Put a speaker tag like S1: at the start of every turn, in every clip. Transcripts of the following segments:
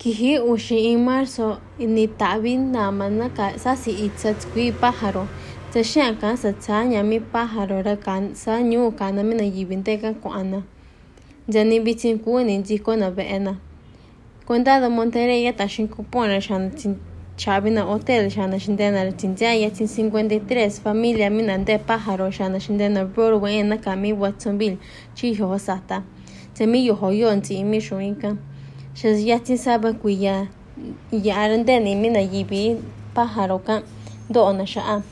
S1: Kiji uxi in marzo nitabin namanaka sasi itsatsui pájaro. Tsexeakan satsaña mi pájaro rakan sa ñukana mina yivinteka kuana. Yani bitsinkuni yikona veena. Condado Monterrey tashin kupona shan chavina hotel shana shindena tinjaya tin 53 familia mina de pájaro shana shindena Broadway na kami Watsonville chiho sata. Temi yohoyon ti imishuinkan. Yatin saba kuya yarandeni mina yibi pájaro kan do na sha'a.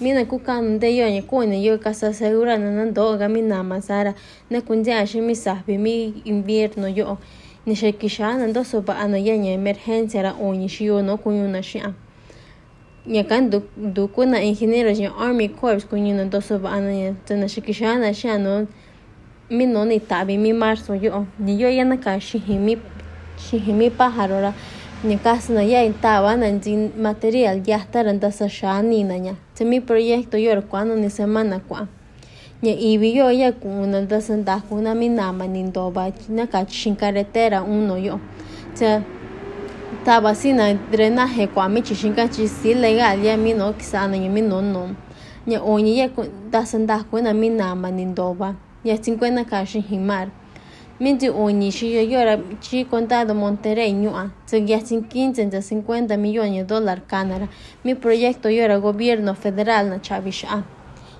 S1: Mina kukan de yo ni kuni yo casa segura na do ga mina masara na kunja shi mi sahbi mi invierno yo. Ni shekisha na do so ba ano ya ni emergencia ra o ni shio no kunyu na shi'a. Nya kan du du kuna ingeniero ni army corps kunyu na do so ba ano ya tana shekisha na shi'a no mi no ni tabi mi marzo yo ni yo ya na ka shi mi shihimi pájaro ra casa na ya intaba na material ya taranda sa shani na nya te mi proyecto yo cuando ni semana kwa nya ibi yo ya kuna da sanda kuna mi nama ni ndoba na ka shin carretera uno yo. Te taba sina drenaje kwa mi chishinka chi si legal ya mi no kisana ni mi no no. Nya oni ya da sanda kuna mi nama ni ndoba ya 50 ka shin himar Minti uni shi yo yora chi condado Monterrey ñua, tsugiatin 15 de 50 millones de dólar canara. Mi proyecto yora gobierno federal na chavisha.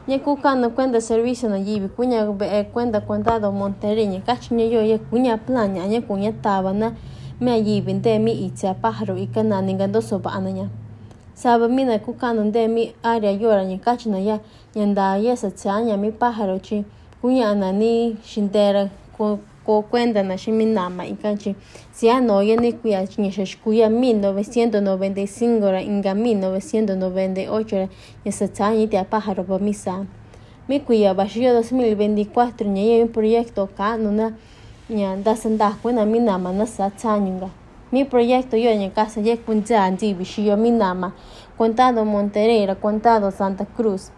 S1: Nya kukano cuenta servicio na yibi be cuenta condado Monterrey nya kachinya yo ye kunya plan nya nya kunya taba na me yibi de mi itsa pájaro ikana ningando soba ananya. Saba mina kukano de mi área nya kachina ya nyanda ya sa tsanya mi pájaro chi kunya anani shindera ko cuenta na shimi nama ikanchi si ano ya ni kuya ni shkuya 1995 ra inga 1998 ra ya sa tsani te pájaro pa misa. Mi kuya bashio 2024 nya ya un proyecto ka no na nya da sanda kuena mi nama na sa tsanyunga mi proyecto yo nya casa ya kunja bishio mi nama contado Monterrey contado Santa Cruz.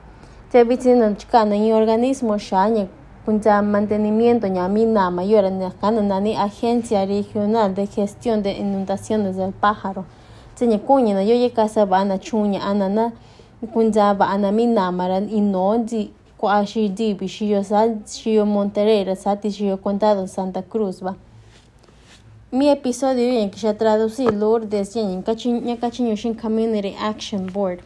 S1: Te bitin chikana ni organismo shanya kunja mantenimiento ñamina mayor en nani agencia regional de gestión de inundaciones del pájaro. Tseña kuña na yoye casa bana chuña anana kunja ba ana mina maran kwa shi di bi shio sa shio Monterrey sa ti shio condado Santa Cruz va. Mi episodio en que ya traducí Lourdes y en cachiño shin community action board